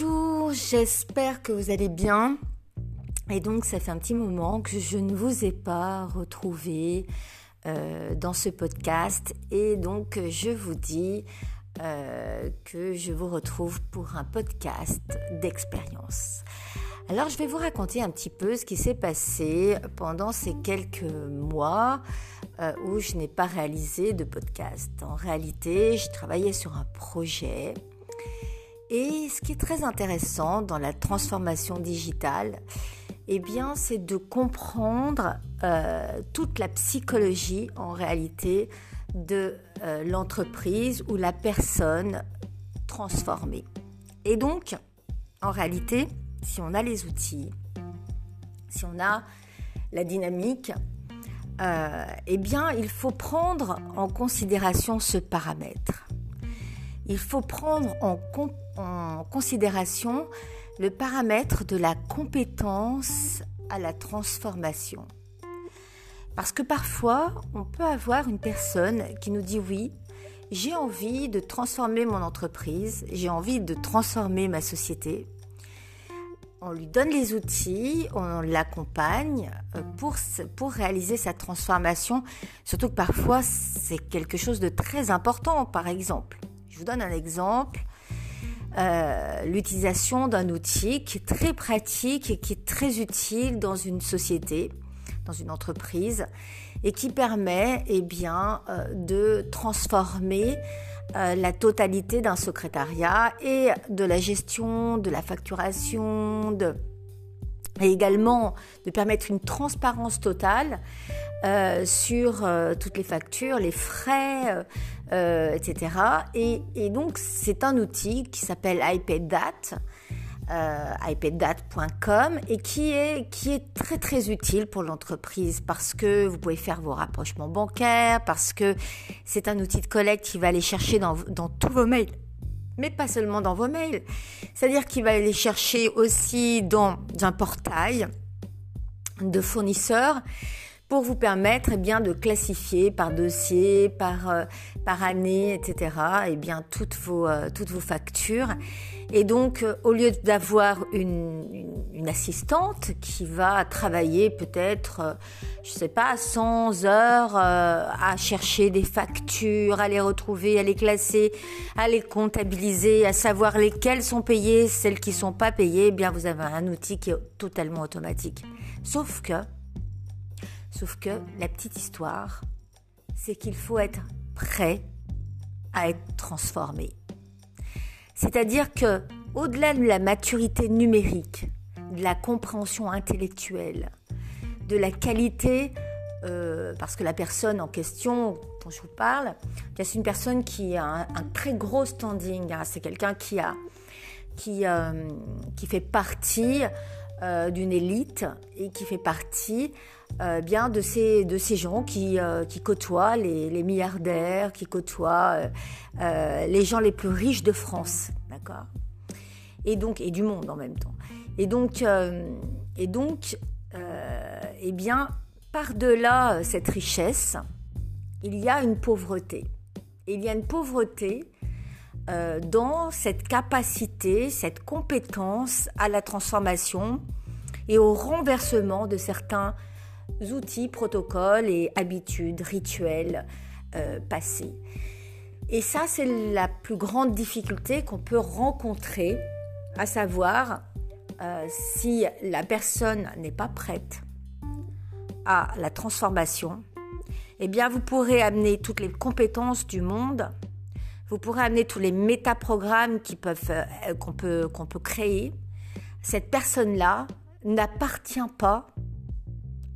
Bonjour, j'espère que vous allez bien. Et donc, ça fait un petit moment que je ne vous ai pas retrouvé euh, dans ce podcast. Et donc, je vous dis euh, que je vous retrouve pour un podcast d'expérience. Alors, je vais vous raconter un petit peu ce qui s'est passé pendant ces quelques mois euh, où je n'ai pas réalisé de podcast. En réalité, je travaillais sur un projet et ce qui est très intéressant dans la transformation digitale, eh bien, c'est de comprendre euh, toute la psychologie en réalité de euh, l'entreprise ou la personne transformée. Et donc, en réalité, si on a les outils, si on a la dynamique, euh, eh bien, il faut prendre en considération ce paramètre. Il faut prendre en compte en considération le paramètre de la compétence à la transformation. Parce que parfois, on peut avoir une personne qui nous dit oui, j'ai envie de transformer mon entreprise, j'ai envie de transformer ma société. On lui donne les outils, on l'accompagne euh, pour, pour réaliser sa transformation, surtout que parfois c'est quelque chose de très important. Par exemple, je vous donne un exemple, euh, l'utilisation d'un outil qui est très pratique et qui est très utile dans une société, dans une entreprise, et qui permet eh bien, euh, de transformer euh, la totalité d'un secrétariat et de la gestion, de la facturation, de, et également de permettre une transparence totale sur toutes les factures, les frais, euh, etc. Et, donc c'est un outil qui s'appelle iPadDat, iPadDat.com et qui est, qui est très très utile pour l'entreprise parce que vous pouvez faire vos rapprochements bancaires, parce que c'est un outil de collecte qui va aller chercher dans, dans tous vos mails mais pas seulement dans vos mails. C'est-à-dire qu'il va aller chercher aussi dans un portail de fournisseurs pour vous permettre eh bien, de classifier par dossier, par, euh, par année, etc. Eh bien, toutes, vos, euh, toutes vos factures. Et donc, euh, au lieu d'avoir une, une, assistante qui va travailler peut-être, je sais pas, 100 heures à chercher des factures, à les retrouver, à les classer, à les comptabiliser, à savoir lesquelles sont payées, celles qui sont pas payées, eh bien, vous avez un outil qui est totalement automatique. Sauf que, Sauf que la petite histoire, c'est qu'il faut être prêt à être transformé. C'est-à-dire que, au-delà de la maturité numérique, de la compréhension intellectuelle, de la qualité, euh, parce que la personne en question dont je vous parle, c'est une personne qui a un, très gros standing. Hein. c'est quelqu'un qui a, qui, euh, fait partie euh, d'une élite et qui fait partie euh, bien de ces, de ces gens qui, euh, qui côtoient les, les, milliardaires, qui côtoient euh, les gens les plus riches de France, d'accord? Et donc, et du monde en même temps. Et donc, et donc eh bien, par-delà cette richesse, il y a une pauvreté. Il y a une pauvreté dans cette capacité, cette compétence à la transformation et au renversement de certains outils, protocoles et habitudes, rituels euh, passés. Et ça, c'est la plus grande difficulté qu'on peut rencontrer, à savoir euh, si la personne n'est pas prête à la transformation, eh bien, vous pourrez amener toutes les compétences du monde, vous pourrez amener tous les métaprogrammes euh, qu'on peut, qu'on peut créer. Cette personne-là n'appartient pas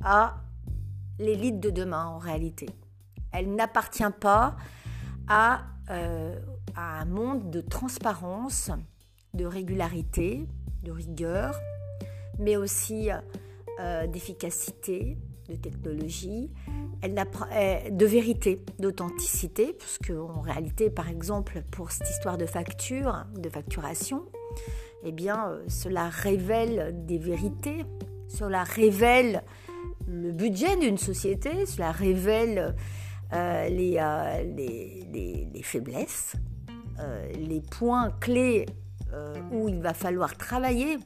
à l'élite de demain en réalité. Elle n'appartient pas à, euh, à, un monde de transparence, de régularité, de rigueur, mais aussi euh, d'efficacité, de technologie, elle euh, de vérité, d'authenticité, parce qu'en réalité, par exemple, pour cette histoire de facture, de facturation, eh bien, cela révèle des vérités, cela révèle le budget d'une société, cela révèle euh, euh, les, les, les, faiblesses, euh, les points clés où il va falloir travailler.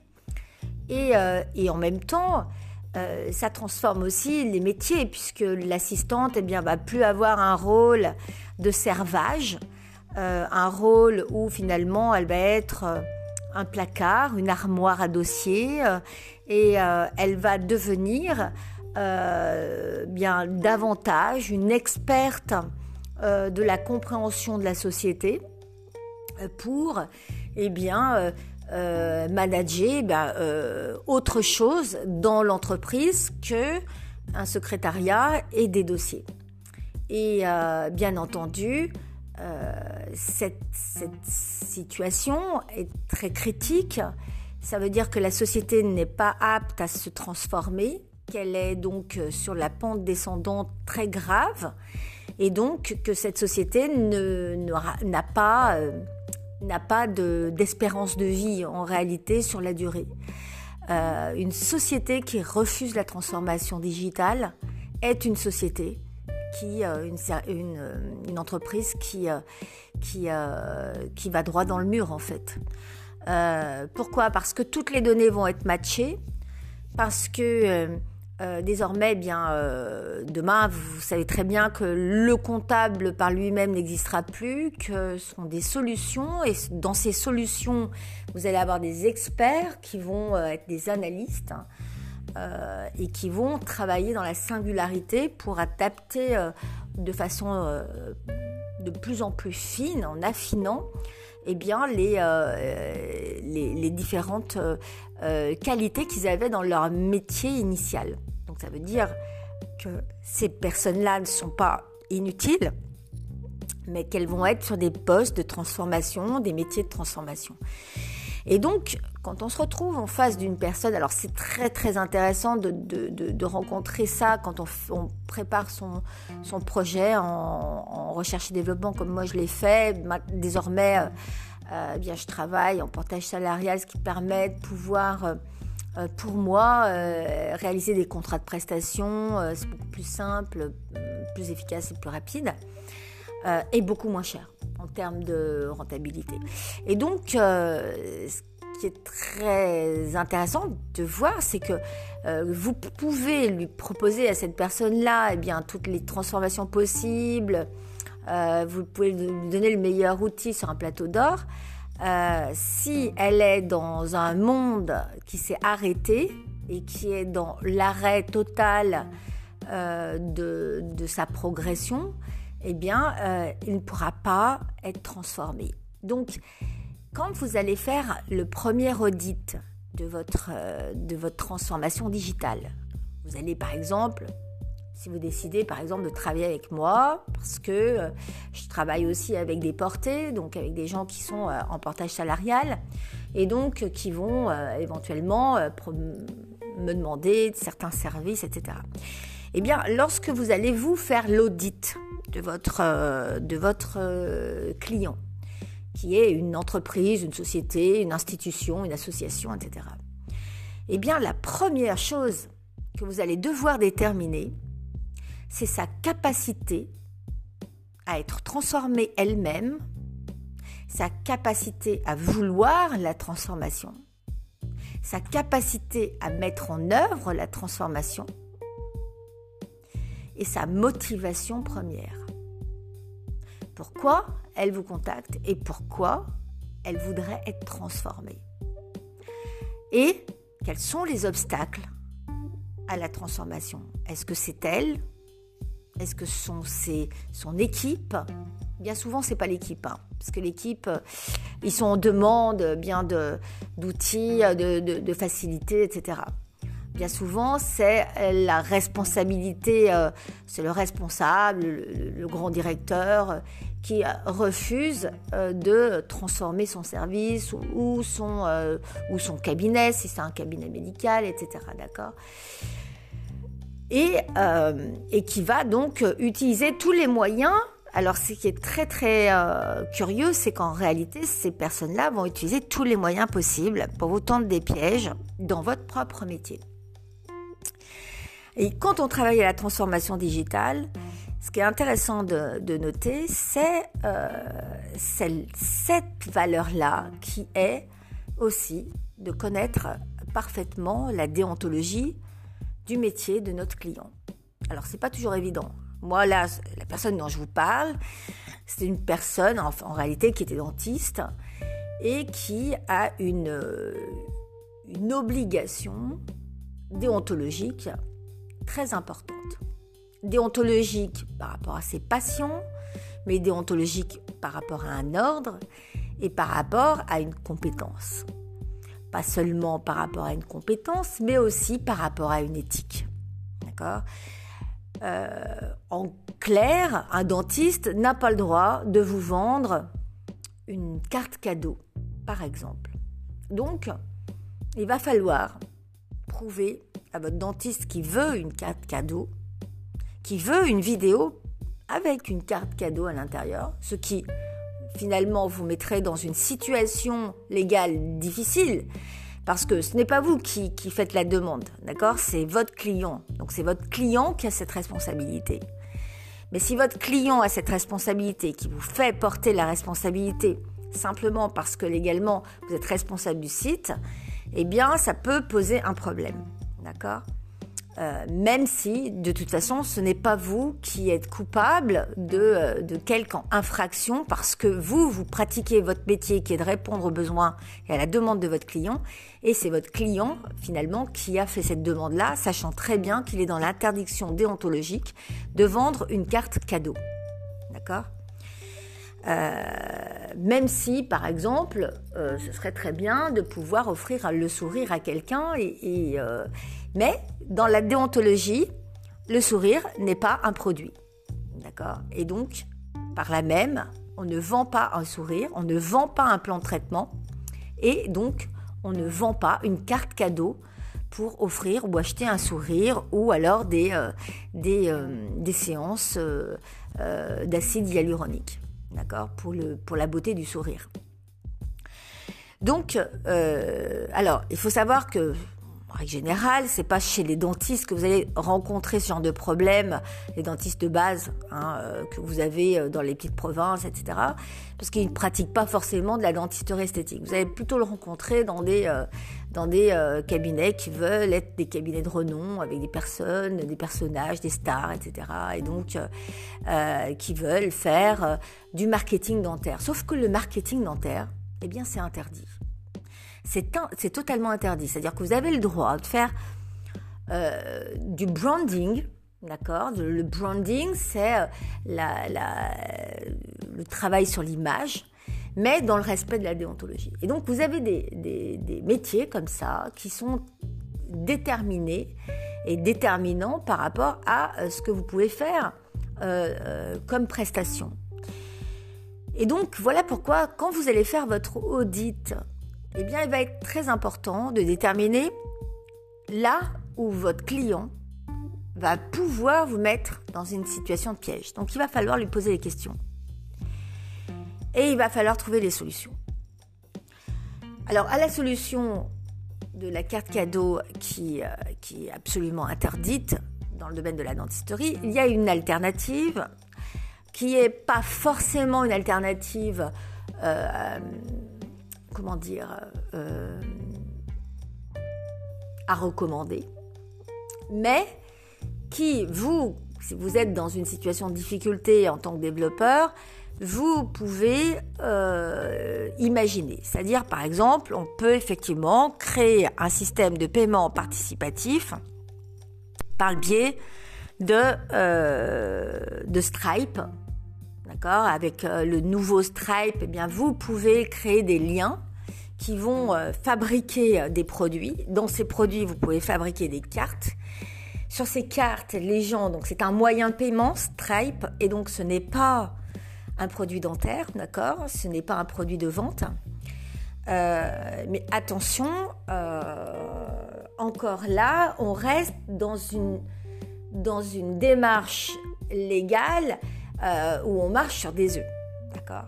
Et, et en même temps, ça transforme aussi les métiers, puisque l'assistante eh bien, va plus avoir un rôle de servage, un rôle où finalement elle va être un placard, une armoire à dossier, et elle va devenir euh, bien davantage une experte euh, de la compréhension de la société euh, pour eh bien manager eh autre chose dans l'entreprise que un secrétariat et des dossiers. Et bien entendu, cette, situation est très critique. Ça veut dire que la société n'est pas apte à se transformer, qu'elle est donc euh, sur la pente descendante très grave et donc que cette société n'a pas, euh, pas d'espérance de, vie en réalité sur la durée. Euh, une société qui refuse la transformation digitale est une société qui, une, une, entreprise qui, qui, qui va droit dans le mur en fait. pourquoi? Parce que toutes les données vont être matchées, parce que euh, désormais, eh bien, euh, demain, vous savez très bien que le comptable par lui-même n'existera plus, que ce sont des solutions, et dans ces solutions, vous allez avoir des experts qui vont euh, être des analystes hein, et qui vont travailler dans la singularité pour adapter de façon de plus en plus fine, en affinant eh bien, les, les, les différentes qualités qu'ils avaient dans leur métier initial ça veut dire que ces personnes-là ne sont pas inutiles, mais qu'elles vont être sur des postes de transformation, des métiers de transformation. Et donc, quand on se retrouve en face d'une personne, alors c'est très très intéressant de, de, rencontrer ça quand on, prépare son, son projet en, recherche et développement comme moi je l'ai fait. Désormais, euh, euh, bien, je travaille en portage salarial, ce qui permet de pouvoir... Euh, euh, pour moi, euh, réaliser des contrats de prestation, euh, c'est beaucoup plus simple, plus efficace et plus rapide, et beaucoup moins cher en termes de rentabilité. Et donc, ce qui est très intéressant de voir, c'est que vous pouvez lui proposer à cette personne-là eh bien, toutes les transformations possibles, vous pouvez lui donner le meilleur outil sur un plateau d'or, euh, si elle est dans un monde qui s'est arrêté et qui est dans l'arrêt total euh, de, de, sa progression, eh bien, euh, il ne pourra pas être transformé. Donc, quand vous allez faire le premier audit de votre, de votre transformation digitale, vous allez par exemple si vous décidez par exemple de travailler avec moi, parce que euh, je travaille aussi avec des portés, donc avec des gens qui sont euh, en portage salarial, et donc euh, qui vont éventuellement me demander certains services, etc. Eh bien, lorsque vous allez vous faire l'audit de votre, de votre client, qui est une entreprise, une société, une institution, une association, etc. Eh bien, la première chose que vous allez devoir déterminer, c'est sa capacité à être transformée elle-même, sa capacité à vouloir la transformation, sa capacité à mettre en œuvre la transformation et sa motivation première. Pourquoi elle vous contacte et pourquoi elle voudrait être transformée? Et quels sont les obstacles à la transformation? Est-ce que c'est elle est-ce que sont son équipe? Bien souvent, c'est pas l'équipe, hein, parce que l'équipe, ils sont en demande bien d'outils, de, de, de, facilités, etc. Bien souvent, c'est la responsabilité, euh, c'est le responsable, le, grand directeur, qui refuse euh, de transformer son service ou, son, euh, ou son cabinet, si c'est un cabinet médical, etc. D'accord? Et, euh, et qui va donc utiliser tous les moyens. Alors ce qui est très très euh, curieux, c'est qu'en réalité, ces personnes-là vont utiliser tous les moyens possibles pour vous tendre des pièges dans votre propre métier. Et quand on travaille à la transformation digitale, ce qui est intéressant de, noter, c'est euh, cette valeur-là qui est aussi de connaître parfaitement la déontologie du métier de notre client. Alors c'est pas toujours évident. Moi là, la personne dont je vous parle, c'est une personne en, réalité qui était dentiste et qui a une, une obligation déontologique très importante. Déontologique par rapport à ses patients, mais déontologique par rapport à un ordre et par rapport à une compétence. Pas seulement par rapport à une compétence, mais aussi par rapport à une éthique. D'accord? Euh, En clair, un dentiste n'a pas le droit de vous vendre une carte cadeau, par exemple. Donc, il va falloir prouver à votre dentiste qui veut une carte cadeau, qui veut une vidéo avec une carte cadeau à l'intérieur, ce qui finalement vous mettrait dans une situation légale difficile, parce que ce n'est pas vous qui, qui faites la demande, d'accord? C'est votre client. Donc c'est votre client qui a cette responsabilité. Mais si votre client a cette responsabilité, qui vous fait porter la responsabilité simplement parce que légalement vous êtes responsable du site, eh bien ça peut poser un problème, d'accord? Euh, même si de toute façon ce n'est pas vous qui êtes coupable de, euh, de quelque infraction parce que vous, vous pratiquez votre métier qui est de répondre aux besoins et à la demande de votre client et c'est votre client finalement qui a fait cette demande-là, sachant très bien qu'il est dans l'interdiction déontologique de vendre une carte cadeau. D'accord? Euh, même si, par exemple, ce serait très bien de pouvoir offrir le sourire à quelqu'un. Mais dans la déontologie, le sourire n'est pas un produit. D'accord? Et donc, par là même, on ne vend pas un sourire, on ne vend pas un plan de traitement. Et donc, on ne vend pas une carte cadeau pour offrir ou acheter un sourire ou alors des, des, des séances d'acide hyaluronique d'accord, pour, pour la beauté du sourire. Donc, euh, alors, il faut savoir que, en règle générale, c'est pas chez les dentistes que vous allez rencontrer ce genre de problème, les dentistes de base hein, euh, que vous avez euh, dans les petites provinces, etc. Parce qu'ils ne pratiquent pas forcément de la dentisterie esthétique. Vous allez plutôt le rencontrer dans des dans des euh, cabinets qui veulent être des cabinets de renom avec des personnes, des personnages, des stars, etc. Et donc euh, euh, qui veulent faire du marketing dentaire. Sauf que le marketing dentaire, eh bien, c'est interdit. C'est totalement interdit. C'est-à-dire que vous avez le droit de faire du branding, D'accord? Le branding, c'est la, le travail sur l'image mais dans le respect de la déontologie. Et donc vous avez des, métiers comme ça qui sont déterminés et déterminants par rapport à euh, ce que vous pouvez faire euh, euh, comme prestation. Et donc voilà pourquoi quand vous allez faire votre audit, eh bien il va être très important de déterminer là où votre client va pouvoir vous mettre dans une situation de piège. Donc il va falloir lui poser des questions et il va falloir trouver des solutions. Alors à la solution de la carte cadeau qui, euh, qui est absolument interdite dans le domaine de la dentisterie, il y a une alternative qui n'est pas forcément une alternative, euh, comment dire, euh, à recommander, mais qui, vous, si vous êtes dans une situation de difficulté en tant que développeur, vous pouvez euh, imaginer. C'est-à-dire, par exemple, on peut effectivement créer un système de paiement participatif par le biais de, euh, de Stripe. D'accord? Avec le nouveau Stripe, eh bien, vous pouvez créer des liens qui vont fabriquer des produits. Dans ces produits, vous pouvez fabriquer des cartes. Sur ces cartes, les gens, donc c'est un moyen de paiement, Stripe, et donc ce n'est pas un produit dentaire, d'accord? Ce n'est pas un produit de vente. Euh, mais attention, euh, encore là, on reste dans une, dans une démarche légale euh, où on marche sur des œufs. D'accord?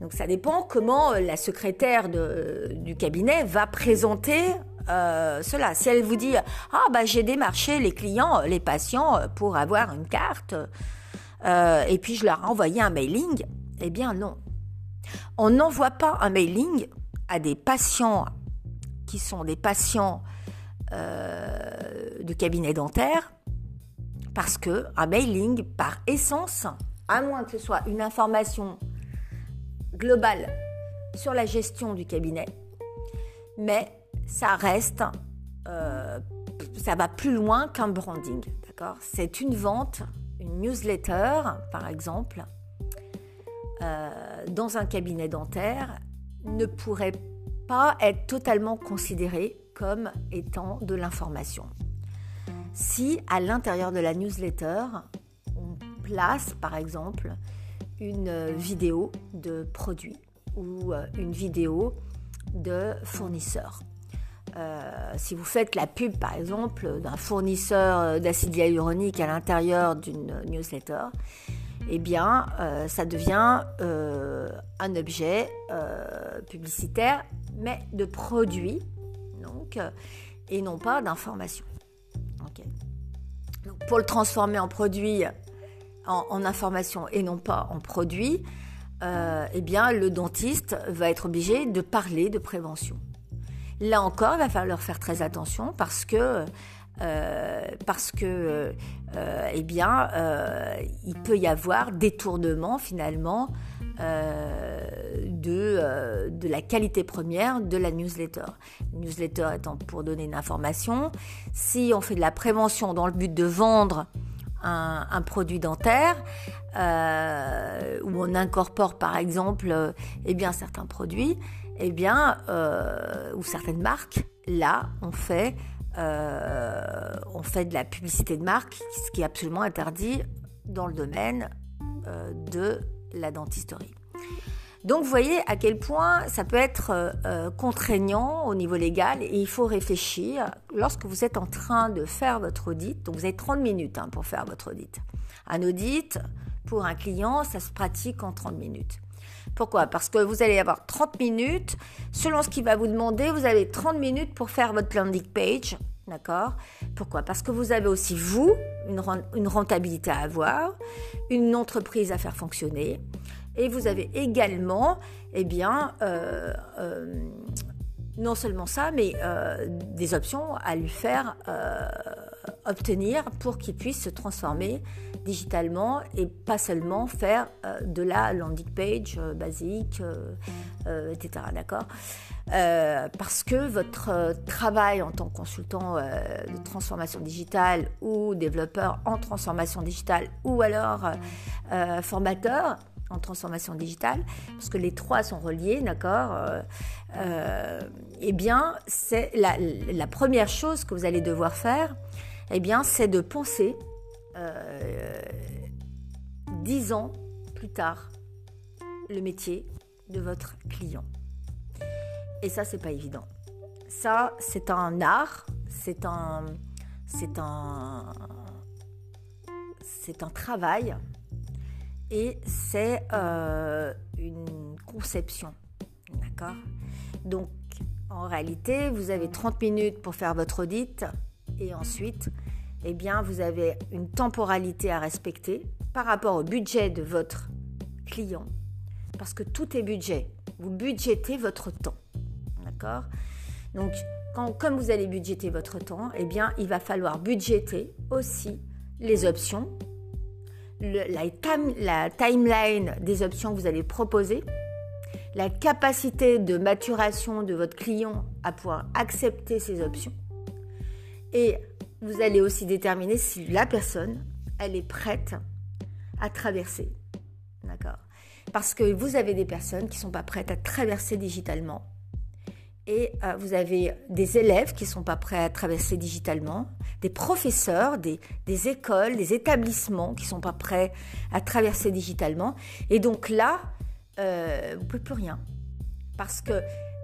Donc ça dépend comment la secrétaire de, du cabinet va présenter cela. Si elle vous dit Ah, bah, j'ai démarché les clients, les patients pour avoir une carte, euh, et puis je leur ai envoyé un mailing. Eh bien non. On n'envoie pas un mailing à des patients qui sont des patients de cabinet dentaire, parce que un mailing, par essence, à moins que ce soit une information globale sur la gestion du cabinet, mais ça reste, euh, ça va plus loin qu'un branding, d'accord? C'est une vente, une newsletter, par exemple, euh, dans un cabinet dentaire, ne pourrait pas être totalement considérée comme étant de l'information. Si à l'intérieur de la newsletter, on place par exemple une vidéo de produit ou euh, une vidéo de fournisseur. Euh, si vous faites la pub, par exemple, d'un fournisseur d'acide hyaluronique à l'intérieur d'une newsletter, eh bien, euh, ça devient un objet publicitaire, mais de produit, donc, et non pas d'information. pour le transformer en produit, en, information et non pas en produit, euh, eh bien, le dentiste va être obligé de parler de prévention. Là encore, il va falloir faire très attention parce que, euh, parce que, euh, eh bien, il peut y avoir détournement finalement de, de la qualité première de la newsletter. La newsletter étant pour donner une information. Si on fait de la prévention dans le but de vendre un, produit dentaire euh, où on incorpore par exemple euh, eh certains produits, eh bien, euh, ou certaines marques, là on fait, on fait de la publicité de marque, ce qui est absolument interdit dans le domaine de la dentisterie. Donc vous voyez à quel point ça peut être euh, euh, contraignant au niveau légal et il faut réfléchir lorsque vous êtes en train de faire votre audit. Donc vous avez 30 minutes hein, pour faire votre audit. Un audit pour un client, ça se pratique en 30 minutes. Pourquoi? Parce que vous allez avoir 30 minutes. Selon ce qu'il va vous demander, vous avez 30 minutes pour faire votre landing page. D'accord? Pourquoi? Parce que vous avez aussi, vous, une rentabilité à avoir, une entreprise à faire fonctionner, et vous avez également, eh bien, euh, euh, non seulement ça, mais euh, des options à lui faire obtenir pour qu'il puisse se transformer digitalement et pas seulement faire de la landing page basique, etc. D'accord? Parce que votre travail en tant que consultant de transformation digitale ou développeur en transformation digitale ou alors formateur, en transformation digitale, parce que les trois sont reliés, d'accord euh, euh, Eh bien, c'est la, première chose que vous allez devoir faire, eh bien, c'est de penser euh, dix ans plus tard le métier de votre client. Et ça, c'est pas évident. Ça, c'est un art, c'est un, c'est un, c'est un travail et c'est euh, une conception. D'accord? Donc, en réalité, vous avez 30 minutes pour faire votre audit et ensuite, eh bien, vous avez une temporalité à respecter par rapport au budget de votre client. Parce que tout est budget. Vous budgétez votre temps. D'accord? Donc, quand, comme vous allez budgéter votre temps, eh bien, il va falloir budgéter aussi les options la, timeline des options que vous allez proposer, la capacité de maturation de votre client à pouvoir accepter ces options. Et vous allez aussi déterminer si la personne, elle est prête à traverser. D'accord? Parce que vous avez des personnes qui ne sont pas prêtes à traverser digitalement et euh, vous avez des élèves qui ne sont pas prêts à traverser digitalement, des professeurs, des, écoles, des établissements qui ne sont pas prêts à traverser digitalement. Et donc là, euh, vous ne pouvez plus rien. Parce que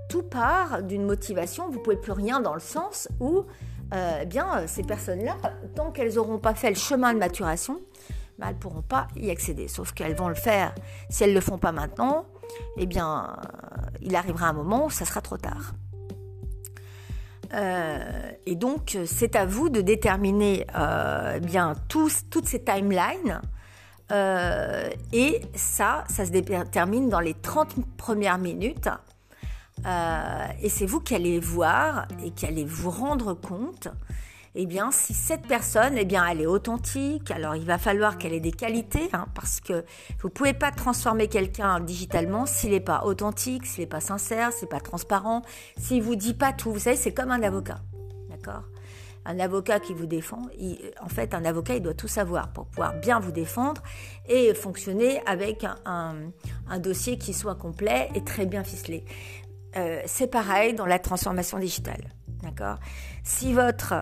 tout part d'une motivation, vous ne pouvez plus rien dans le sens où euh, eh bien, ces personnes-là, tant qu'elles n'auront pas fait le chemin de maturation, bah, elles ne pourront pas y accéder. Sauf qu'elles vont le faire. Si elles ne le font pas maintenant, eh bien, il arrivera un moment où ça sera trop tard. Euh, et donc, c'est à vous de déterminer euh, bien toutes ces timelines. Euh, et ça, ça se détermine dans les 30 premières minutes et c'est vous qui allez voir et qui allez vous rendre compte eh bien, si cette personne, eh bien, elle est authentique, alors il va falloir qu'elle ait des qualités, hein, parce que vous pouvez pas transformer quelqu'un digitalement s'il n'est pas authentique, s'il n'est pas sincère, s'il n'est pas transparent, s'il vous dit pas tout. Vous savez, c'est comme un avocat, d'accord? Un avocat qui vous défend, en fait, un avocat, il doit tout savoir pour pouvoir bien vous défendre et fonctionner avec un, dossier qui soit complet et très bien ficelé. Euh, c'est pareil dans la transformation digitale. D'accord? Si votre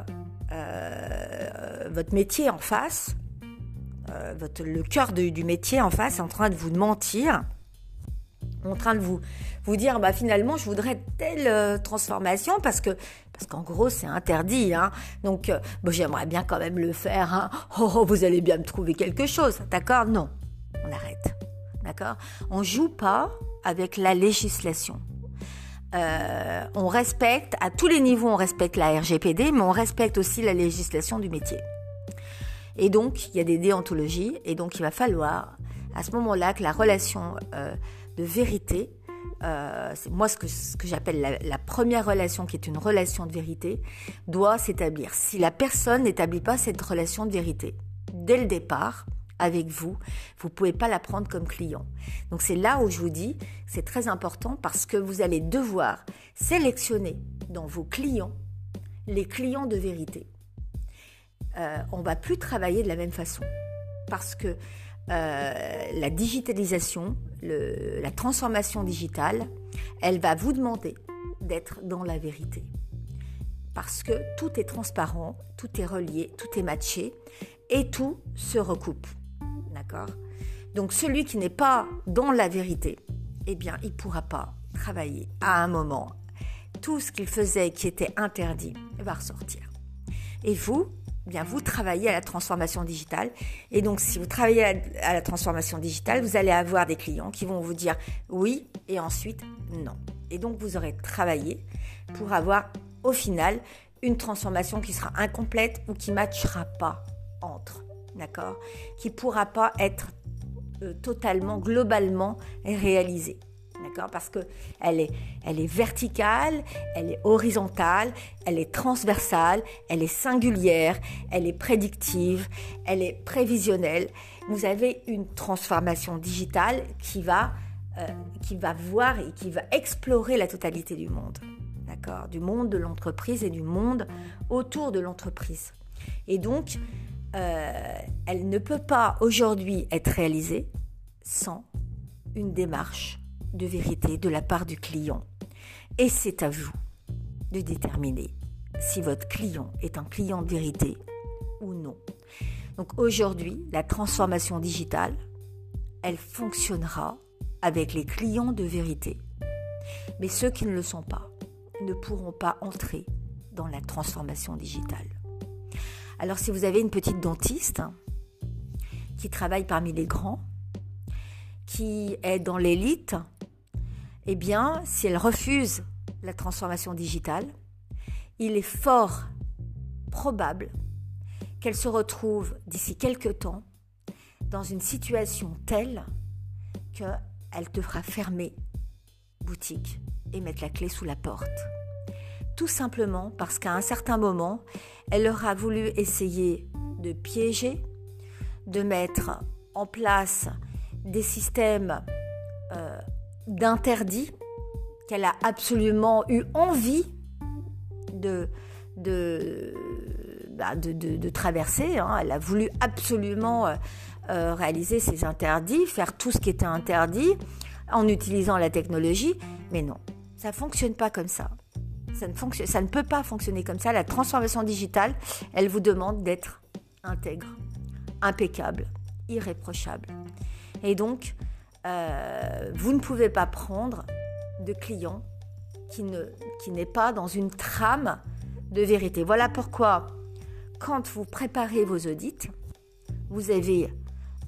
euh, votre métier en face, euh, le cœur du métier en face est en train de vous mentir, en train de vous, vous dire bah finalement je voudrais telle euh, transformation parce que parce qu'en gros c'est interdit hein. donc j'aimerais bien quand même le faire hein. oh, oh, vous allez bien me trouver quelque chose d'accord? Non. On arrête. D'accord? On joue pas avec la législation euh, on respecte, à tous les niveaux, on respecte la RGPD, mais on respecte aussi la législation du métier. Et donc, il y a des déontologies, et donc il va falloir, à ce moment-là, que la relation euh, de vérité, euh, c'est moi ce que, ce que j'appelle la, la, première relation, qui est une relation de vérité, doit s'établir. Si la personne n'établit pas cette relation de vérité, dès le départ, avec vous. Vous ne pouvez pas la prendre comme client. Donc c'est là où je vous dis, c'est très important parce que vous allez devoir sélectionner dans vos clients les clients de vérité. Euh, on va plus travailler de la même façon parce que euh, la digitalisation, la transformation digitale, elle va vous demander d'être dans la vérité. Parce que tout est transparent, tout est relié, tout est matché et tout se recoupe. Donc celui qui n'est pas dans la vérité, eh bien, il ne pourra pas travailler à un moment. Tout ce qu'il faisait qui était interdit va ressortir. Et vous, eh bien, vous travaillez à la transformation digitale. Et donc, si vous travaillez à la transformation digitale, vous allez avoir des clients qui vont vous dire oui et ensuite non. Et donc, vous aurez travaillé pour avoir au final une transformation qui sera incomplète ou qui ne matchera pas entre d'accord, qui pourra pas être euh, totalement, globalement réalisée. D'accord Parce que elle est, elle est verticale, elle est horizontale, elle est transversale, elle est singulière, elle est prédictive, elle est prévisionnelle. Vous avez une transformation digitale qui va, euh, qui va voir et qui va explorer la totalité du monde. D'accord Du monde de l'entreprise et du monde autour de l'entreprise. Et donc, euh, elle ne peut pas aujourd'hui être réalisée sans une démarche de vérité de la part du client. Et c'est à vous de déterminer si votre client est un client de vérité ou non. Donc aujourd'hui, la transformation digitale, elle fonctionnera avec les clients de vérité. Mais ceux qui ne le sont pas ne pourront pas entrer dans la transformation digitale. Alors si vous avez une petite dentiste qui travaille parmi les grands, qui est dans l'élite, eh bien, si elle refuse la transformation digitale, il est fort probable qu'elle se retrouve d'ici quelques temps dans une situation telle qu'elle devra fermer boutique et mettre la clé sous la porte tout simplement parce qu'à un certain moment, elle aura voulu essayer de piéger, de mettre en place des systèmes euh, d'interdits qu'elle a absolument eu envie de, bah, traverser. Hein. Elle a voulu absolument euh, euh, réaliser ces interdits, faire tout ce qui était interdit en utilisant la technologie. Mais non, ça ne fonctionne pas comme ça. Ça ne, peut pas fonctionner comme ça. La transformation digitale, elle vous demande d'être intègre, impeccable, irréprochable. Et donc, euh, vous ne pouvez pas prendre de client qui n'est pas dans une trame de vérité. Voilà pourquoi, quand vous préparez vos audits, vous avez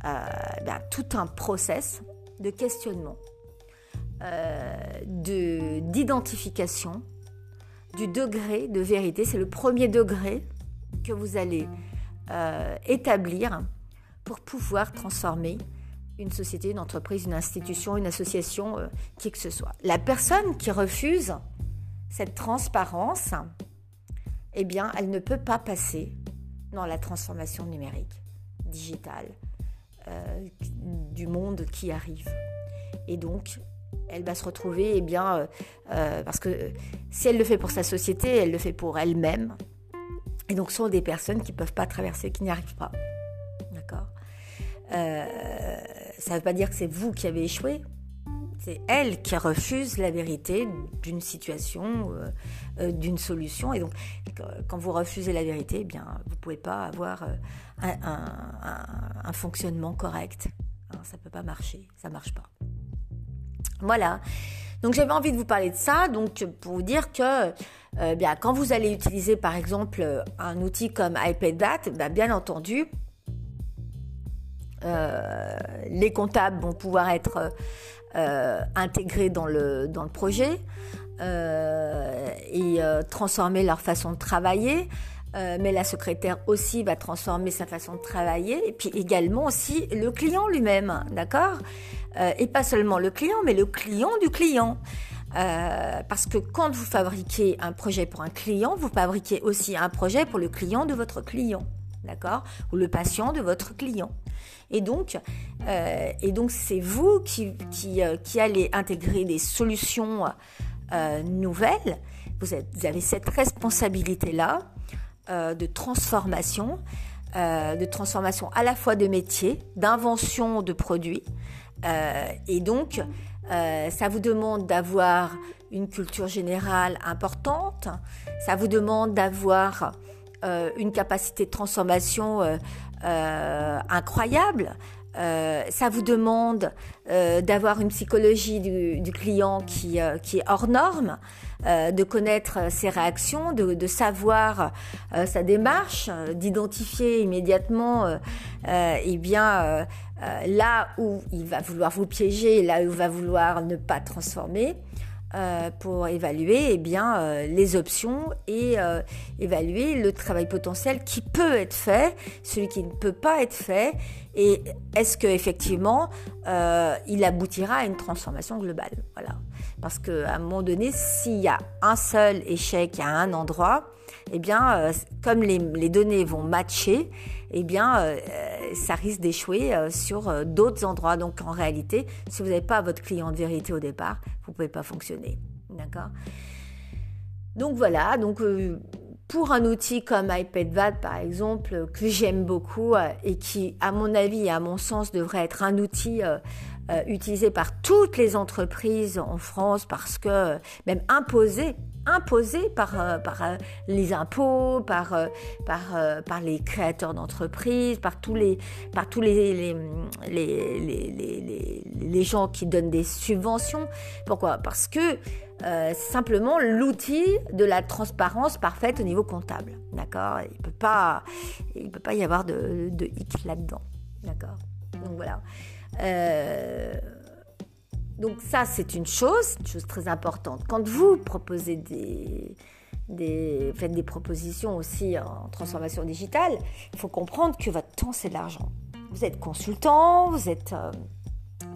euh, ben, tout un process de questionnement, euh, d'identification du degré de vérité. C'est le premier degré que vous allez euh, établir pour pouvoir transformer une société, une entreprise, une institution, une association, qui que ce soit. La personne qui refuse cette transparence, eh bien, elle ne peut pas passer dans la transformation numérique, digitale, du monde qui arrive. Et donc, elle va se retrouver, eh bien, euh, euh, parce que si elle le fait pour sa société, elle le fait pour elle-même. Et donc, ce sont des personnes qui ne peuvent pas traverser, qui n'y arrivent pas. D'accord? Euh, Ça ne veut pas dire que c'est vous qui avez échoué. C'est elle qui refuse la vérité d'une situation, d'une solution. Et donc, quand vous refusez la vérité, eh bien, vous ne pouvez pas avoir un, fonctionnement correct. Hein, ça ne peut pas marcher, ça ne marche pas. Voilà. Donc j'avais envie de vous parler de ça, donc pour vous dire que euh, bien, quand vous allez utiliser par exemple un outil comme iPadDat, bien, bien entendu, euh, les comptables vont pouvoir être euh, intégrés dans le, dans le projet et transformer leur façon de travailler. mais la secrétaire aussi va transformer sa façon de travailler et puis également aussi le client lui-même, d'accord? Euh, et pas seulement le client, mais le client du client. Euh, parce que quand vous fabriquez un projet pour un client, vous fabriquez aussi un projet pour le client de votre client, d'accord? Ou le patient de votre client. Et donc, euh, et donc c'est vous qui, qui, qui, allez intégrer des solutions nouvelles. Vous, vous, avez cette responsabilité-là de transformation, de transformation à la fois de métier, d'invention de produits, euh, et donc, euh, ça vous demande d'avoir une culture générale importante, ça vous demande d'avoir euh, une capacité de transformation incroyable, ça vous demande d'avoir une psychologie du, client qui, est hors norme, de connaître ses réactions, de, de savoir sa démarche, d'identifier immédiatement eh bien, euh, là où il va vouloir vous piéger, là où il va vouloir ne pas transformer, euh, pour évaluer eh bien, euh, les options et évaluer le travail potentiel qui peut être fait, celui qui ne peut pas être fait, et est-ce qu'effectivement il aboutira à une transformation globale? Voilà. Parce qu'à un moment donné, s'il y a un seul échec à un endroit, eh bien, comme les, les données vont matcher, eh bien, euh, ça risque d'échouer euh, sur euh, d'autres endroits. Donc, en réalité, si vous n'avez pas votre client de vérité au départ, vous ne pouvez pas fonctionner. D'accord? Donc, voilà. Donc, pour un outil comme iPadVAD, par exemple, que j'aime beaucoup et qui, à mon avis et à mon sens, devrait être un outil utilisé par toutes les entreprises en France parce que même imposé imposé par, euh, par euh, les impôts, par, euh, par, par les créateurs d'entreprises, par tous, les, par tous les, les, les, les, gens qui donnent des subventions. Pourquoi? Parce que c'est simplement l'outil de la transparence parfaite au niveau comptable. Il ne peut, pas, y avoir de, hic là-dedans. Donc voilà. Donc ça, c'est une chose, une chose très importante. Quand vous proposez des, faites des propositions aussi en transformation digitale, il faut comprendre que votre temps, c'est de l'argent. Vous êtes consultant, vous êtes euh,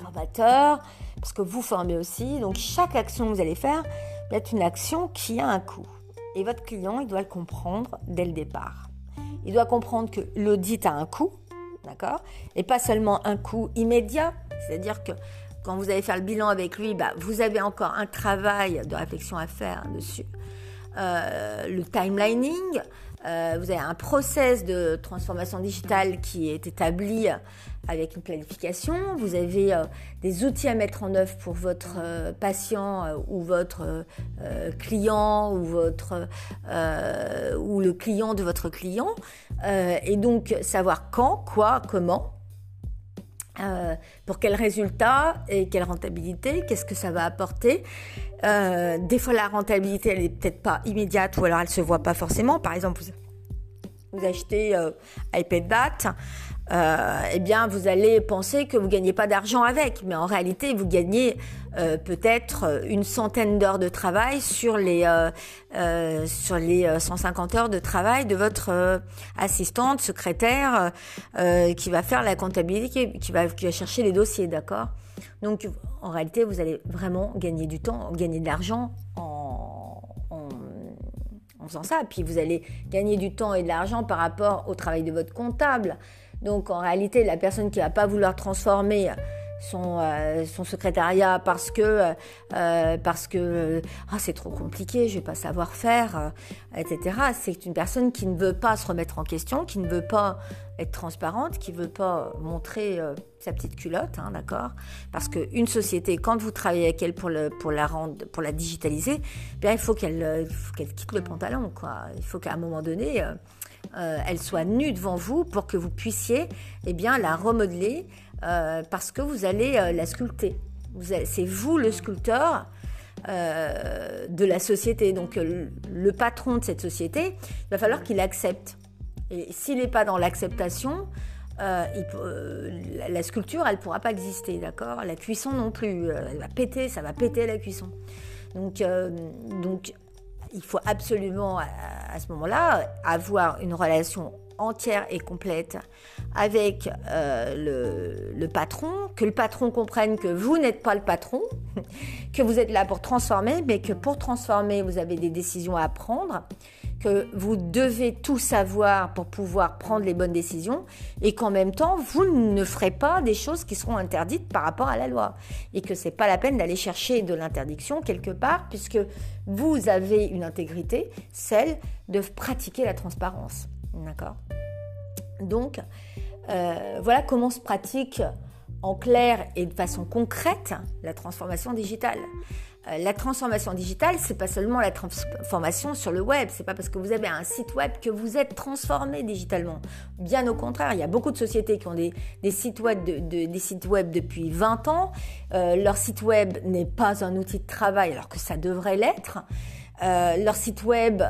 formateur, parce que vous formez aussi. Donc chaque action que vous allez faire va être une action qui a un coût. Et votre client, il doit le comprendre dès le départ. Il doit comprendre que l'audit a un coût, d'accord? Et pas seulement un coût immédiat, c'est-à-dire que quand vous allez faire le bilan avec lui, bah, vous avez encore un travail de réflexion à faire dessus. Euh, le timelining, euh, vous avez un process de transformation digitale qui est établi avec une planification. Vous avez euh, des outils à mettre en œuvre pour votre patient ou votre client ou le client de votre client. et donc savoir quand, quoi, comment. Euh, pour quel résultat et quelle rentabilité, qu'est-ce que ça va apporter. Euh, des fois, la rentabilité, elle n'est peut-être pas immédiate ou alors elle ne se voit pas forcément. Par exemple, vous, achetez euh, iPad euh, eh bien, vous allez penser que vous gagnez pas d'argent avec, mais en réalité, vous gagnez euh, peut-être une centaine d'heures de travail sur les euh, sur les 150 heures de travail de votre assistante, secrétaire, qui va faire la comptabilité, qui va, qui va chercher les dossiers, d'accord? Donc, en réalité, vous allez vraiment gagner du temps, gagner de l'argent en, en en faisant ça. Puis vous allez gagner du temps et de l'argent par rapport au travail de votre comptable. Donc en réalité, la personne qui va pas vouloir transformer son, euh, son secrétariat parce que euh, parce que ah, c'est trop compliqué, je vais pas savoir faire, euh, etc. C'est une personne qui ne veut pas se remettre en question, qui ne veut pas être transparente, qui veut pas montrer sa petite culotte, hein, d'accord? Parce qu'une société, quand vous travaillez avec elle pour la rendre, pour la digitaliser, eh bien il faut qu'elle qu'elle quitte le pantalon, quoi. Il faut qu'à un moment donné euh, elle soit nue devant vous pour que vous puissiez eh bien, la remodeler euh, parce que vous allez euh, la sculpter. C'est vous le sculpteur de la société. Donc le, patron de cette société, il va falloir qu'il accepte. Et s'il n'est pas dans l'acceptation, la sculpture, elle ne pourra pas exister, d'accord? La cuisson non plus. elle va péter, ça va péter la cuisson. Donc, donc il faut absolument à, ce moment-là avoir une relation entière et complète avec euh, le, patron, que le patron comprenne que vous n'êtes pas le patron, que vous êtes là pour transformer, mais que pour transformer, vous avez des décisions à prendre, que vous devez tout savoir pour pouvoir prendre les bonnes décisions et qu'en même temps, vous ne ferez pas des choses qui seront interdites par rapport à la loi et que c'est pas la peine d'aller chercher de l'interdiction quelque part puisque vous avez une intégrité, celle de pratiquer la transparence. D'accord Donc, euh, voilà comment se pratique en clair et de façon concrète la transformation digitale. Euh, la transformation digitale, c'est pas seulement la transformation sur le web. C'est pas parce que vous avez un site web que vous êtes transformé digitalement. Bien au contraire, il y a beaucoup de sociétés qui ont des, sites web depuis 20 ans. Euh, leur site web n'est pas un outil de travail alors que ça devrait l'être. Euh, leur site web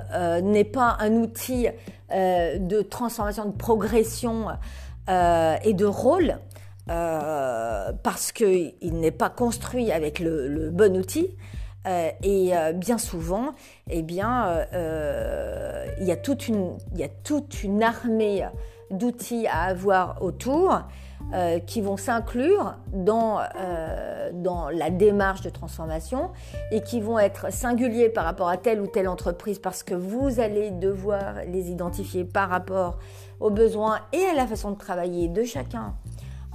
n'est pas un outil de transformation, de progression et de rôle. Euh, parce qu'il n'est pas construit avec le, bon outil. Euh, et euh, bien souvent, eh bien, il y a toute une armée d'outils à avoir autour qui vont s'inclure dans, dans la démarche de transformation et qui vont être singuliers par rapport à telle ou telle entreprise parce que vous allez devoir les identifier par rapport aux besoins et à la façon de travailler de chacun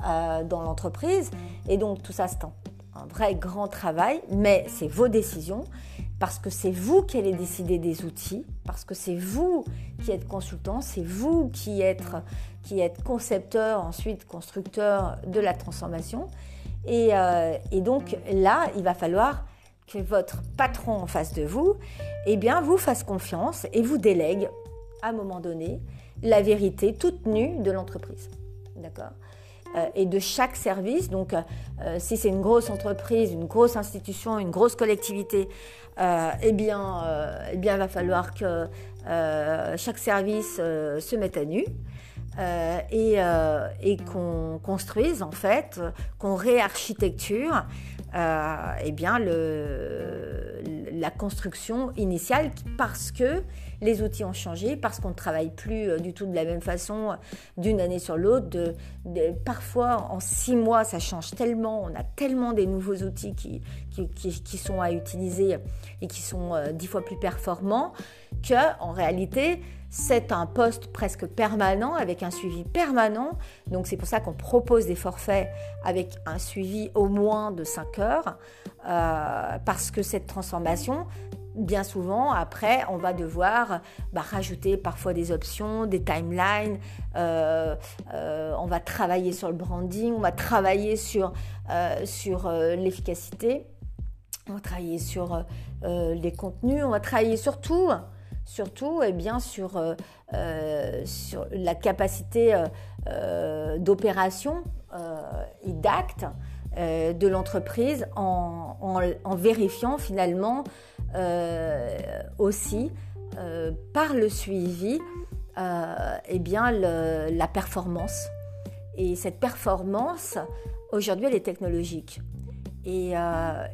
euh, dans l'entreprise. Et donc tout ça, c'est un, vrai grand travail, mais c'est vos décisions, parce que c'est vous qui allez décider des outils, parce que c'est vous qui êtes consultant, c'est vous qui êtes, qui êtes concepteur, ensuite constructeur de la transformation. Et, euh, et donc là, il va falloir que votre patron en face de vous, eh bien, vous fasse confiance et vous délègue à un moment donné la vérité toute nue de l'entreprise. D'accord? Et de chaque service. Donc, euh, euh, si c'est une grosse entreprise, une grosse institution, une grosse collectivité, eh bien, eh bien, il va falloir que chaque service se mette à nu. et, qu'on construise en fait, qu'on réarchitecture eh bien la construction initiale parce que les outils ont changé, parce qu'on ne travaille plus euh, du tout de la même façon euh, d'une année sur l'autre. De, parfois, en six mois, ça change tellement, on a tellement des nouveaux outils qui, sont à utiliser et qui sont euh, dix fois plus performants que, en réalité, c'est un poste presque permanent avec un suivi permanent. Donc c'est pour ça qu'on propose des forfaits avec un suivi au moins de 5 heures, parce que cette transformation bien souvent, après, on va devoir bah, rajouter parfois des options, des timelines, euh, euh, on va travailler sur le branding, on va travailler sur, euh, sur l'efficacité, on va travailler sur les contenus, on va travailler surtout, surtout et eh bien, sur, sur la capacité d'opération et d'acte de l'entreprise en, vérifiant finalement euh, aussi euh, par le suivi euh, eh bien, la performance. Et cette performance, aujourd'hui, elle est technologique. Et, euh,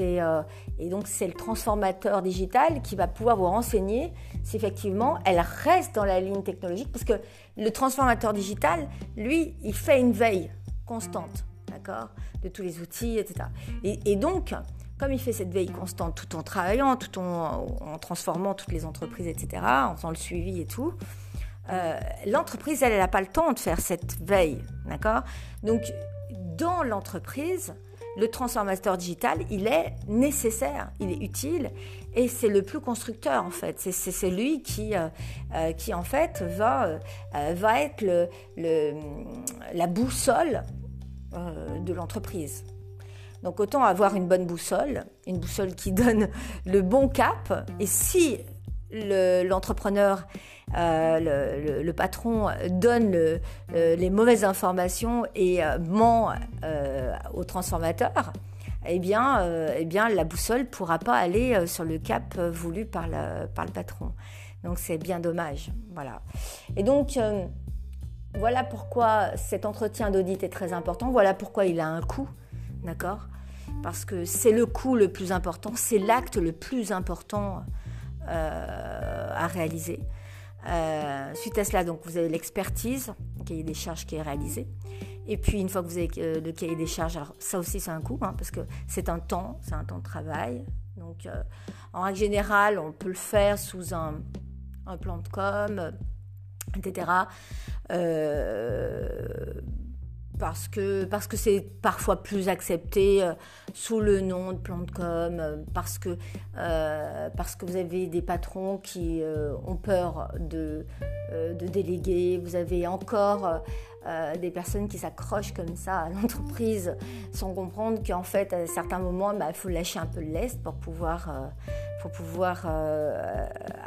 euh, et, donc c'est le transformateur digital qui va pouvoir vous renseigner si effectivement elle reste dans la ligne technologique, parce que le transformateur digital, lui, il fait une veille constante, d'accord, de tous les outils, etc. Et, donc, comme il fait cette veille constante tout en travaillant, tout en, transformant toutes les entreprises, etc., en faisant le suivi et tout, euh, l'entreprise, elle n'a pas le temps de faire cette veille, d'accord? Donc, dans l'entreprise, le transformateur digital, il est nécessaire, il est utile et c'est le plus constructeur en fait. C'est lui qui, euh, euh, qui en fait va, va être la boussole de l'entreprise. Donc autant avoir une bonne boussole, une boussole qui donne le bon cap et si l'entrepreneur euh, le, patron donne les mauvaises informations et euh, ment euh, au transformateur, eh bien, eh bien, la boussole ne pourra pas aller sur le cap voulu par, par le patron. Donc c'est bien dommage. Voilà. Et donc, voilà pourquoi cet entretien d'audit est très important. Voilà pourquoi il a un coût. D'accord? Parce que c'est le coût le plus important, c'est l'acte le plus important à réaliser. Euh, suite à cela, donc, vous avez l'expertise, le cahier des charges qui est réalisé. Et puis, une fois que vous avez euh, le cahier des charges, ça aussi, c'est un coût, hein, parce que c'est un temps, c'est un temps de travail. Donc, euh, en règle générale, on peut le faire sous un plan de com, etc parce que parce que c'est parfois plus accepté euh, sous le nom de plan de com, euh, parce que euh, parce que vous avez des patrons qui ont peur de de déléguer, vous avez encore des personnes qui s'accrochent comme ça à l'entreprise sans comprendre qu'en fait à certains moments bah, il faut lâcher un peu le lest pour pouvoir pour pouvoir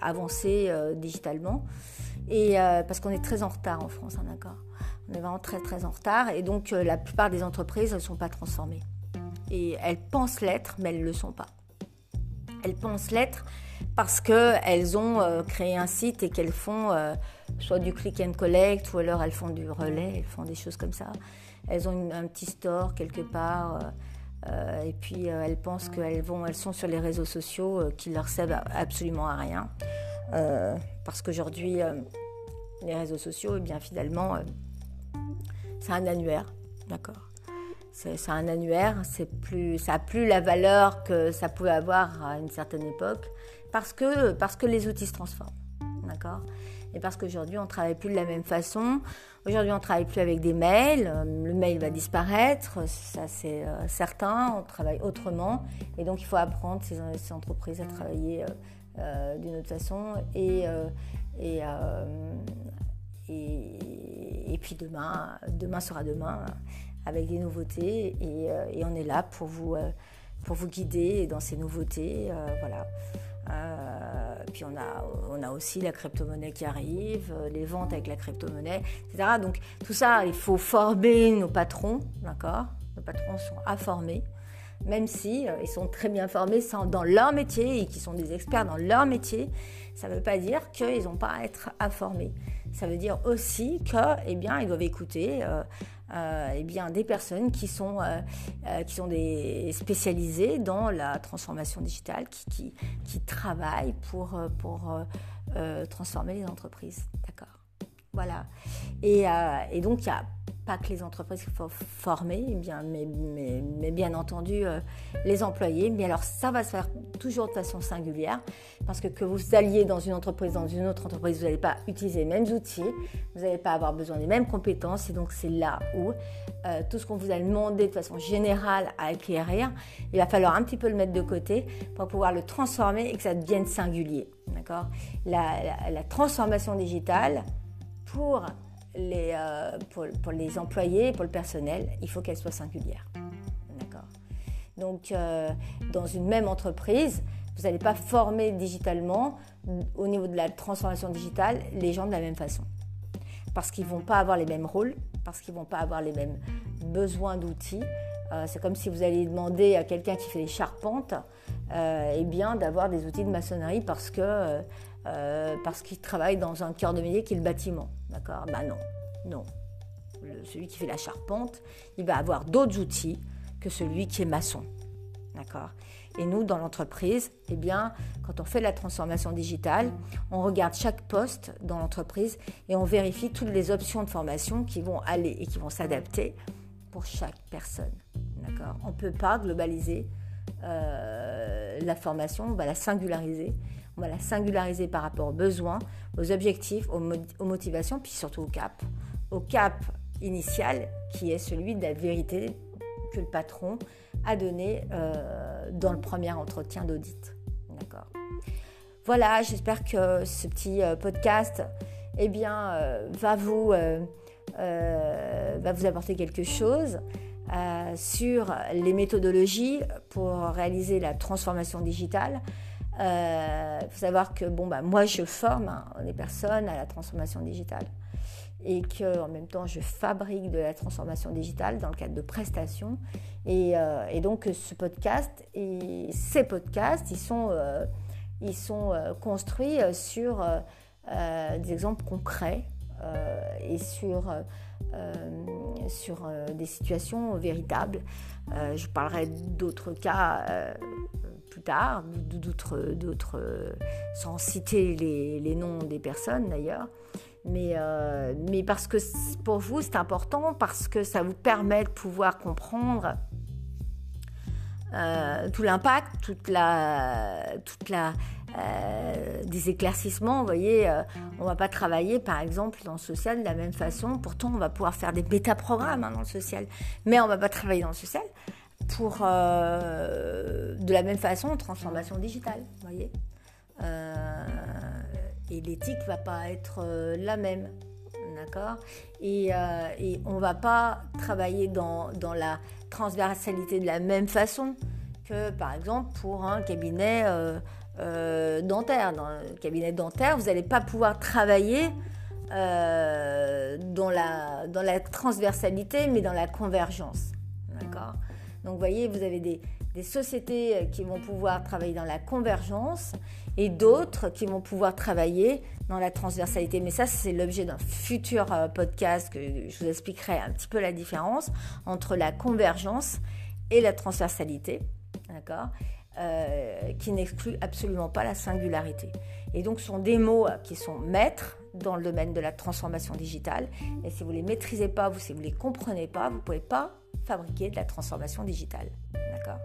avancer digitalement et parce qu'on est très en retard en France, hein, d'accord. On est vraiment très très en retard et donc euh, la plupart des entreprises ne sont pas transformées. Et elles pensent l'être, mais elles ne le sont pas. Elles pensent l'être parce qu'elles ont euh, créé un site et qu'elles font euh, soit du click and collect ou alors elles font du relais, elles font des choses comme ça. Elles ont un petit store quelque part et puis elles pensent qu'elles elles sont sur les réseaux sociaux qui leur servent absolument à rien. Parce qu'aujourd'hui, les réseaux sociaux, eh bien finalement, c'est un annuaire, d'accord. C'est un annuaire, plus, ça n'a plus la valeur que ça pouvait avoir à une certaine époque, parce que, parce que les outils se transforment, d'accord. Et parce qu'aujourd'hui, on ne travaille plus de la même façon. Aujourd'hui, on ne travaille plus avec des mails, le mail va disparaître, ça c'est euh, certain, on travaille autrement, et donc il faut apprendre ces, entreprises à travailler euh, euh, d'une autre façon, et, et, et, puis demain, demain sera demain avec des nouveautés et, euh, on est là pour vous, euh, pour vous guider dans ces nouveautés. Euh, voilà. puis on a, on a aussi la crypto-monnaie qui arrive, les ventes avec la crypto-monnaie, etc. Donc tout ça, il faut former nos patrons, d'accord? Nos patrons sont à former même si ils sont très bien formés dans leur métier et qui sont des experts dans leur métier, ça ne veut pas dire qu'ils n'ont pas à être informés ça veut dire aussi que, eh bien, ils doivent écouter euh, euh, eh bien, des personnes qui sont, euh, qui sont des spécialisées dans la transformation digitale, qui, qui, travaillent pour, pour transformer les entreprises. D'accord Voilà. Et donc, il y a pas que les entreprises qu'il faut former, eh bien, mais, mais, bien entendu euh, les employés. Mais alors ça va se faire toujours de façon singulière, parce que que vous alliez dans une entreprise, dans une autre entreprise, vous n'allez pas utiliser les mêmes outils, vous n'allez pas avoir besoin des mêmes compétences, et donc c'est là où euh, tout ce qu'on vous a demandé de façon générale à acquérir, il va falloir un petit peu le mettre de côté pour pouvoir le transformer et que ça devienne singulier. D'accord? La, la transformation digitale pour les, euh, pour, les employés, pour le personnel, il faut qu'elle soit singulière. Donc, euh, dans une même entreprise, vous n'allez pas former digitalement, au niveau de la transformation digitale, les gens de la même façon. Parce qu'ils ne vont pas avoir les mêmes rôles, parce qu'ils ne vont pas avoir les mêmes besoins d'outils. Euh, c'est comme si vous alliez demander à quelqu'un qui fait des charpentes eh bien, d'avoir des outils de maçonnerie parce que parce qu'il travaille dans un cœur de métier qui est le bâtiment. D'accord Bah non, non. celui qui fait la charpente, il va avoir d'autres outils que celui qui est maçon. D'accord Et nous, dans l'entreprise, eh bien, quand on fait la transformation digitale, on regarde chaque poste dans l'entreprise et on vérifie toutes les options de formation qui vont aller et qui vont s'adapter pour chaque personne. D'accord On ne peut pas globaliser euh, la formation, on va la singulariser. On va la singulariser par rapport aux besoins, aux objectifs, aux, motivations, puis surtout au cap. Au cap initial qui est celui de la vérité que le patron a donné euh, dans le premier entretien d'audit. D'accord. Voilà, j'espère que ce petit euh, podcast eh bien, va, vous, va vous apporter quelque chose. Euh, sur les méthodologies pour réaliser la transformation digitale. Il euh, faut savoir que bon, bah, moi, je forme hein, les personnes à la transformation digitale et qu'en même temps, je fabrique de la transformation digitale dans le cadre de prestations. Et, euh, donc, ce podcast et ces podcasts, ils sont, ils sont construits sur des exemples concrets et sur euh, sur euh, des situations véritables. Euh, je parlerai d'autres cas plus tard, d'autres, d'autres, sans citer les, noms des personnes d'ailleurs. Mais, mais parce que pour vous c'est important, parce que ça vous permet de pouvoir comprendre tout l'impact, toute la, toute la, euh, des éclaircissements. Vous voyez, euh, on va pas travailler, par exemple, dans le social de la même façon. Pourtant, on va pouvoir faire des bêta-programmes hein, dans le social. Mais on ne va pas travailler dans le social pour, euh, de la même façon, transformation digitale. Voyez Et l'éthique va pas être la même. D'accord et, et, on va pas travailler dans, la transversalité de la même façon que, par exemple, pour un cabinet euh, dentaire. Dans le cabinet dentaire, vous n'allez pas pouvoir travailler euh, dans, la, dans la transversalité, mais dans la convergence. D'accord Donc, vous voyez, vous avez des, sociétés qui vont pouvoir travailler dans la convergence et d'autres qui vont pouvoir travailler dans la transversalité. Mais ça, c'est l'objet d'un futur euh, podcast que je vous expliquerai un petit peu la différence entre la convergence et la transversalité. D'accord euh, qui n'exclut absolument pas la singularité. Et donc, ce sont des mots qui sont maîtres dans le domaine de la transformation digitale. Et si vous ne les maîtrisez pas, vous, si vous ne les comprenez pas, vous ne pouvez pas fabriquer de la transformation digitale. D'accord?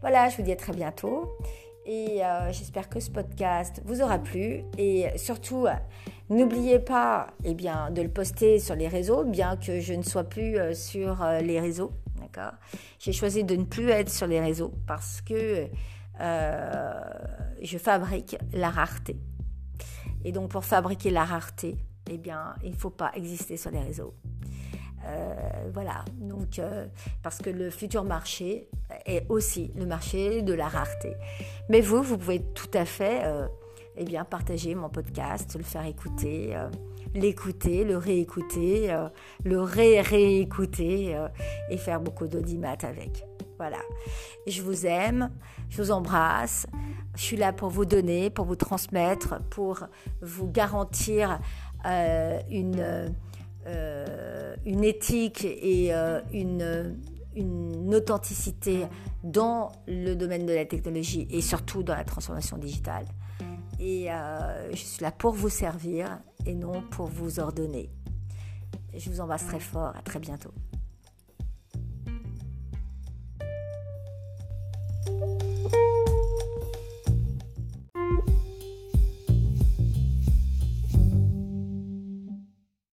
Voilà, je vous dis à très bientôt. Et euh, j'espère que ce podcast vous aura plu. Et surtout, n'oubliez pas eh bien, de le poster sur les réseaux, bien que je ne sois plus euh, sur les réseaux. J'ai choisi de ne plus être sur les réseaux parce que euh, je fabrique la rareté. Et donc pour fabriquer la rareté, eh bien, il ne faut pas exister sur les réseaux. Euh, voilà, donc euh, parce que le futur marché est aussi le marché de la rareté. Mais vous, vous pouvez tout à fait eh bien, partager mon podcast, le faire écouter l'écouter, le réécouter, euh, le ré-réécouter euh, et faire beaucoup d'audimat avec. Voilà. Je vous aime, je vous embrasse. Je suis là pour vous donner, pour vous transmettre, pour vous garantir euh, une, éthique et une, une authenticité dans le domaine de la technologie et surtout dans la transformation digitale. Et je suis là pour vous servir et non pour vous ordonner. Je vous embrasse très fort, à très bientôt.